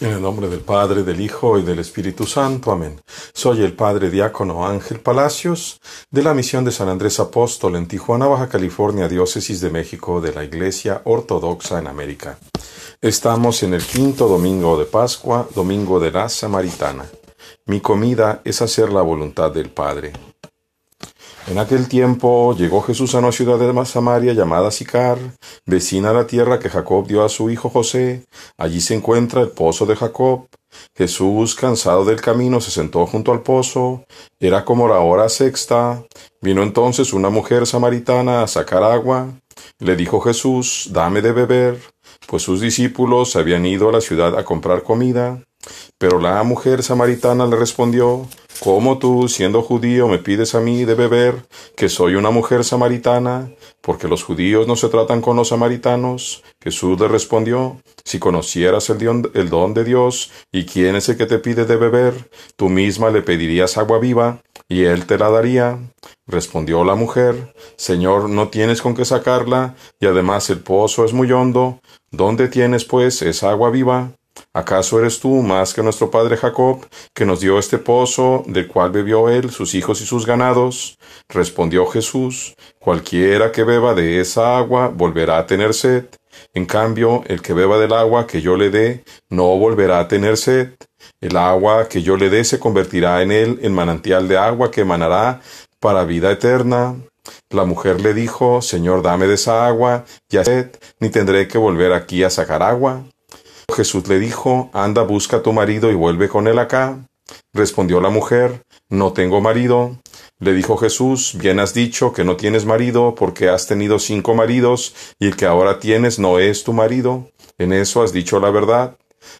En el nombre del Padre, del Hijo y del Espíritu Santo. Amén. Soy el Padre Diácono Ángel Palacios, de la misión de San Andrés Apóstol en Tijuana, Baja California, Diócesis de México, de la Iglesia Ortodoxa en América. Estamos en el quinto domingo de Pascua, domingo de la Samaritana. Mi comida es hacer la voluntad del Padre. En aquel tiempo llegó Jesús a una ciudad de Samaria llamada Sicar, vecina a la tierra que Jacob dio a su hijo José. Allí se encuentra el pozo de Jacob. Jesús, cansado del camino, se sentó junto al pozo. Era como la hora sexta. Vino entonces una mujer samaritana a sacar agua. Le dijo Jesús, dame de beber, pues sus discípulos habían ido a la ciudad a comprar comida. Pero la mujer samaritana le respondió, ¿Cómo tú, siendo judío, me pides a mí de beber, que soy una mujer samaritana? Porque los judíos no se tratan con los samaritanos. Jesús le respondió, Si conocieras el, don de Dios y quién es el que te pide de beber, tú misma le pedirías agua viva, y él te la daría. Respondió la mujer, Señor, no tienes con qué sacarla, y además el pozo es muy hondo. ¿Dónde tienes, pues, esa agua viva? ¿Acaso eres tú más que nuestro padre Jacob, que nos dio este pozo, del cual bebió él, sus hijos y sus ganados? Respondió Jesús, Cualquiera que beba de esa agua volverá a tener sed. En cambio, el que beba del agua que yo le dé, no volverá a tener sed. El agua que yo le dé se convertirá en él en manantial de agua que emanará para vida eterna. La mujer le dijo, Señor, dame de esa agua, ya sed, ni tendré que volver aquí a sacar agua. Jesús le dijo, Anda, busca a tu marido y vuelve con él acá. Respondió la mujer, No tengo marido. Le dijo Jesús, Bien has dicho que no tienes marido, porque has tenido cinco maridos, y el que ahora tienes no es tu marido. En eso has dicho la verdad.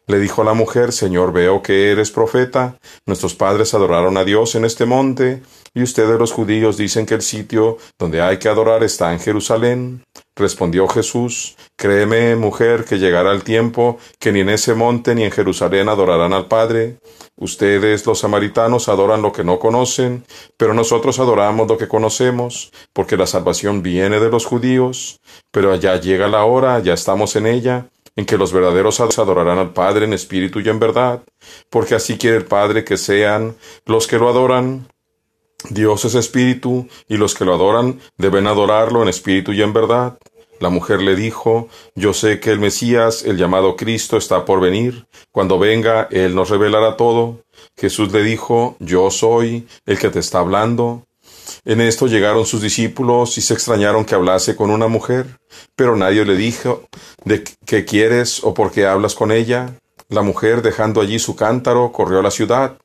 Le dijo la mujer, Señor, veo que eres profeta. Nuestros padres adoraron a Dios en este monte, y ustedes los judíos dicen que el sitio donde hay que adorar está en Jerusalén. Respondió Jesús, Créeme, mujer, que llegará el tiempo que ni en ese monte ni en Jerusalén adorarán al Padre. Ustedes, los samaritanos, adoran lo que no conocen, pero nosotros adoramos lo que conocemos, porque la salvación viene de los judíos. Pero allá llega la hora, ya estamos en ella, en que los verdaderos adorarán al Padre en espíritu y en verdad, porque así quiere el Padre que sean los que lo adoran. Dios es espíritu, y los que lo adoran deben adorarlo en espíritu y en verdad. La mujer le dijo, Yo sé que el Mesías, el llamado Cristo, está por venir. Cuando venga, Él nos revelará todo. Jesús le dijo, Yo soy el que te está hablando. En esto llegaron sus discípulos y se extrañaron que hablase con una mujer, pero nadie le dijo, ¿de qué quieres o por qué hablas con ella? La mujer, dejando allí su cántaro, corrió a la ciudad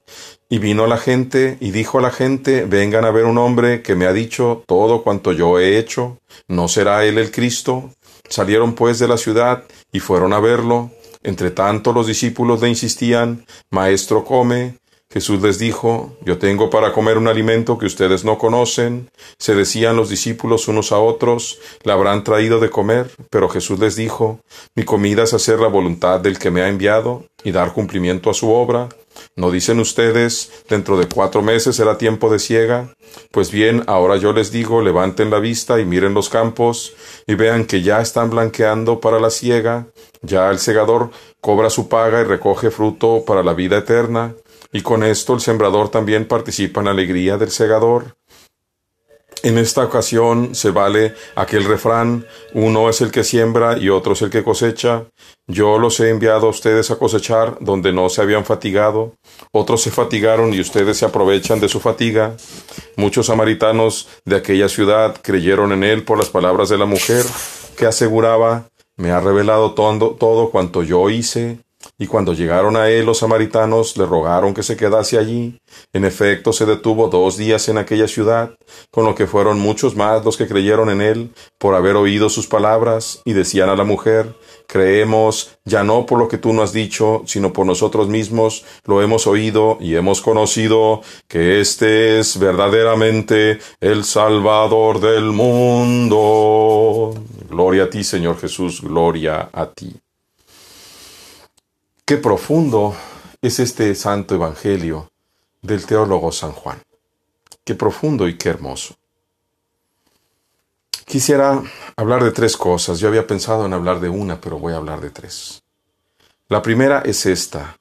y vino la gente y dijo a la gente, vengan a ver un hombre que me ha dicho todo cuanto yo he hecho, ¿no será él el Cristo? Salieron pues de la ciudad y fueron a verlo. Entre tanto los discípulos le insistían, Maestro, come. Jesús les dijo, Yo tengo para comer un alimento que ustedes no conocen. Se decían los discípulos unos a otros, ¿le habrán traído de comer? Pero Jesús les dijo, Mi comida es hacer la voluntad del que me ha enviado y dar cumplimiento a su obra. ¿No dicen ustedes, dentro de cuatro meses será tiempo de siega? Pues bien, ahora yo les digo, levanten la vista y miren los campos, y vean que ya están blanqueando para la siega, ya el segador cobra su paga y recoge fruto para la vida eterna, y con esto el sembrador también participa en la alegría del segador. En esta ocasión se vale aquel refrán, uno es el que siembra y otro es el que cosecha. Yo los he enviado a ustedes a cosechar donde no se habían fatigado, otros se fatigaron y ustedes se aprovechan de su fatiga. Muchos samaritanos de aquella ciudad creyeron en él por las palabras de la mujer, que aseguraba, me ha revelado todo, todo cuanto yo hice. Y cuando llegaron a él los samaritanos le rogaron que se quedase allí. En efecto se detuvo dos días en aquella ciudad, con lo que fueron muchos más los que creyeron en él por haber oído sus palabras, y decían a la mujer, Creemos, ya no por lo que tú nos has dicho, sino por nosotros mismos lo hemos oído y hemos conocido que éste es verdaderamente el Salvador del mundo. Gloria a ti, Señor Jesús, gloria a ti. Qué profundo es este santo evangelio del teólogo San Juan. Qué profundo y qué hermoso. Quisiera hablar de tres cosas. Yo había pensado en hablar de una, pero voy a hablar de tres. La primera es esta.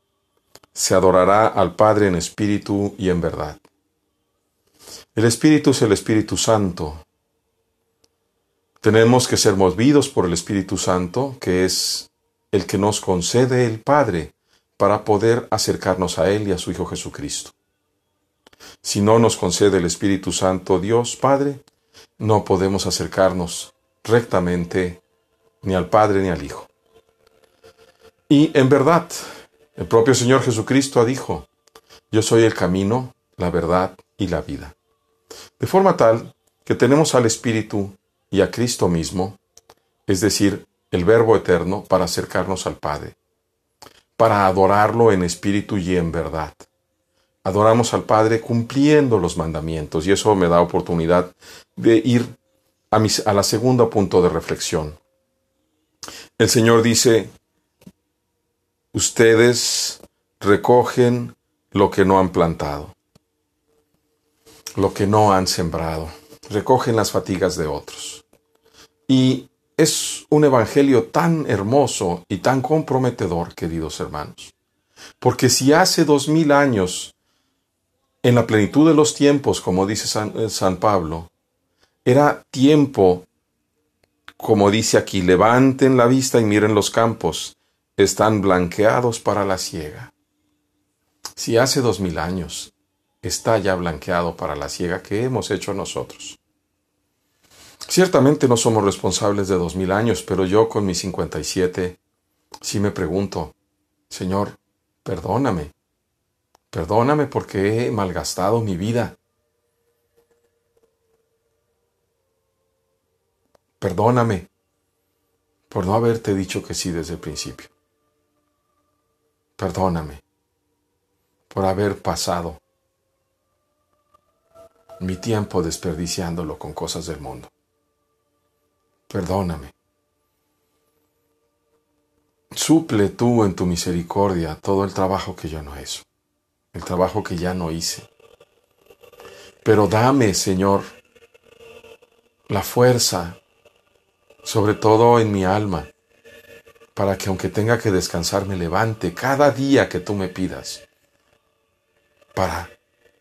Se adorará al Padre en espíritu y en verdad. El Espíritu es el Espíritu Santo. Tenemos que ser movidos por el Espíritu Santo, que es el que nos concede el Padre para poder acercarnos a Él y a su Hijo Jesucristo. Si no nos concede el Espíritu Santo Dios Padre, no podemos acercarnos rectamente ni al Padre ni al Hijo. Y en verdad, el propio Señor Jesucristo dijo, yo soy el camino, la verdad y la vida. De forma tal que tenemos al Espíritu y a Cristo mismo, es decir, el Verbo eterno, para acercarnos al Padre, para adorarlo en espíritu y en verdad. Adoramos al Padre cumpliendo los mandamientos y eso me da oportunidad de ir a, la segunda punto de reflexión. El Señor dice, ustedes recogen lo que no han plantado, lo que no han sembrado, recogen las fatigas de otros. Y es un evangelio tan hermoso y tan comprometedor, queridos hermanos. Porque si hace dos mil años, en la plenitud de los tiempos, como dice San, eh, Pablo, era tiempo, como dice aquí, levanten la vista y miren los campos, están blanqueados para la siega. Si hace dos mil años está ya blanqueado para la siega, ¿qué hemos hecho nosotros? Ciertamente no somos responsables de dos mil años, pero yo con mis cincuenta y siete sí me pregunto, Señor, perdóname, perdóname porque he malgastado mi vida. Perdóname por no haberte dicho que sí desde el principio. Perdóname por haber pasado mi tiempo desperdiciándolo con cosas del mundo perdóname. Suple tú en tu misericordia todo el trabajo que yo no hecho, el trabajo que ya no hice. Pero dame, Señor, la fuerza, sobre todo en mi alma, para que aunque tenga que descansar me levante cada día que tú me pidas para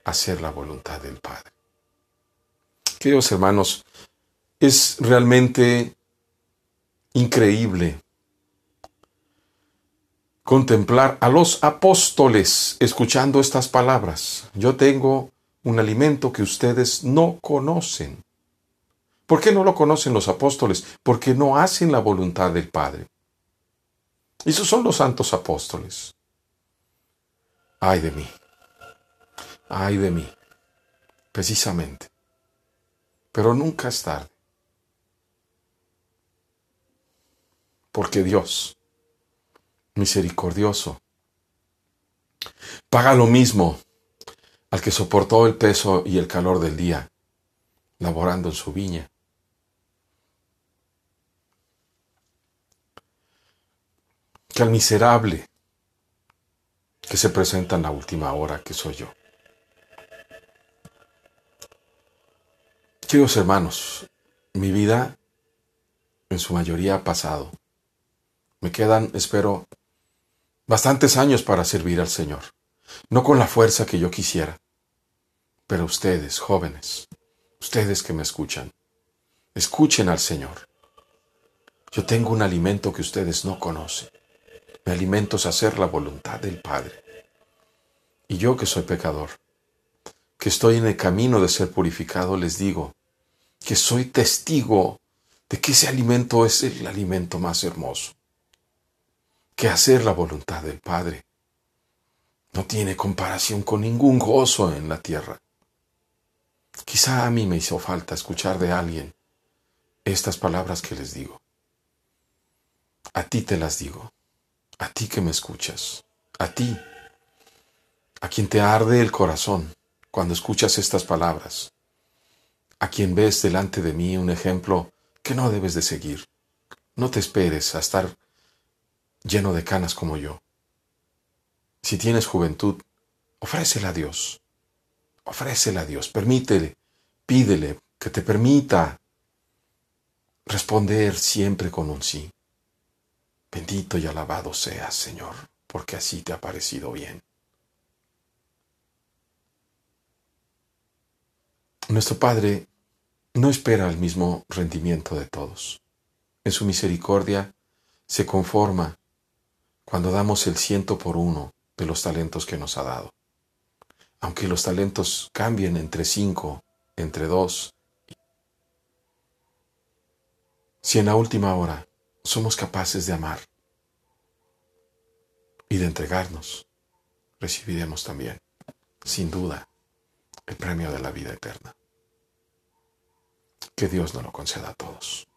hacer la voluntad del Padre. Queridos hermanos, es realmente increíble contemplar a los apóstoles escuchando estas palabras. Yo tengo un alimento que ustedes no conocen. ¿Por qué no lo conocen los apóstoles? Porque no hacen la voluntad del Padre. Esos son los santos apóstoles. Ay de mí. Ay de mí. Precisamente. Pero nunca es tarde. Porque Dios, misericordioso, paga lo mismo al que soportó el peso y el calor del día, laborando en su viña. Que al miserable que se presenta en la última hora, que soy yo. Queridos hermanos, mi vida en su mayoría ha pasado me quedan, espero, bastantes años para servir al Señor, no con la fuerza que yo quisiera. Pero ustedes, jóvenes, ustedes que me escuchan, escuchen al Señor. Yo tengo un alimento que ustedes no conocen. Mi alimento es hacer la voluntad del Padre. Y yo que soy pecador, que estoy en el camino de ser purificado, les digo que soy testigo de que ese alimento es el alimento más hermoso que hacer la voluntad del Padre. No tiene comparación con ningún gozo en la tierra. Quizá a mí me hizo falta escuchar de alguien estas palabras que les digo. A ti te las digo, a ti que me escuchas, a ti, a quien te arde el corazón cuando escuchas estas palabras, a quien ves delante de mí un ejemplo que no debes de seguir. No te esperes a estar lleno de canas como yo. Si tienes juventud, ofrécela a Dios. Ofrécela a Dios. Permítele, pídele que te permita responder siempre con un sí. Bendito y alabado seas, Señor, porque así te ha parecido bien. Nuestro Padre no espera el mismo rendimiento de todos. En su misericordia se conforma cuando damos el ciento por uno de los talentos que nos ha dado. Aunque los talentos cambien entre cinco, entre dos, si en la última hora somos capaces de amar y de entregarnos, recibiremos también, sin duda, el premio de la vida eterna. Que Dios nos lo conceda a todos.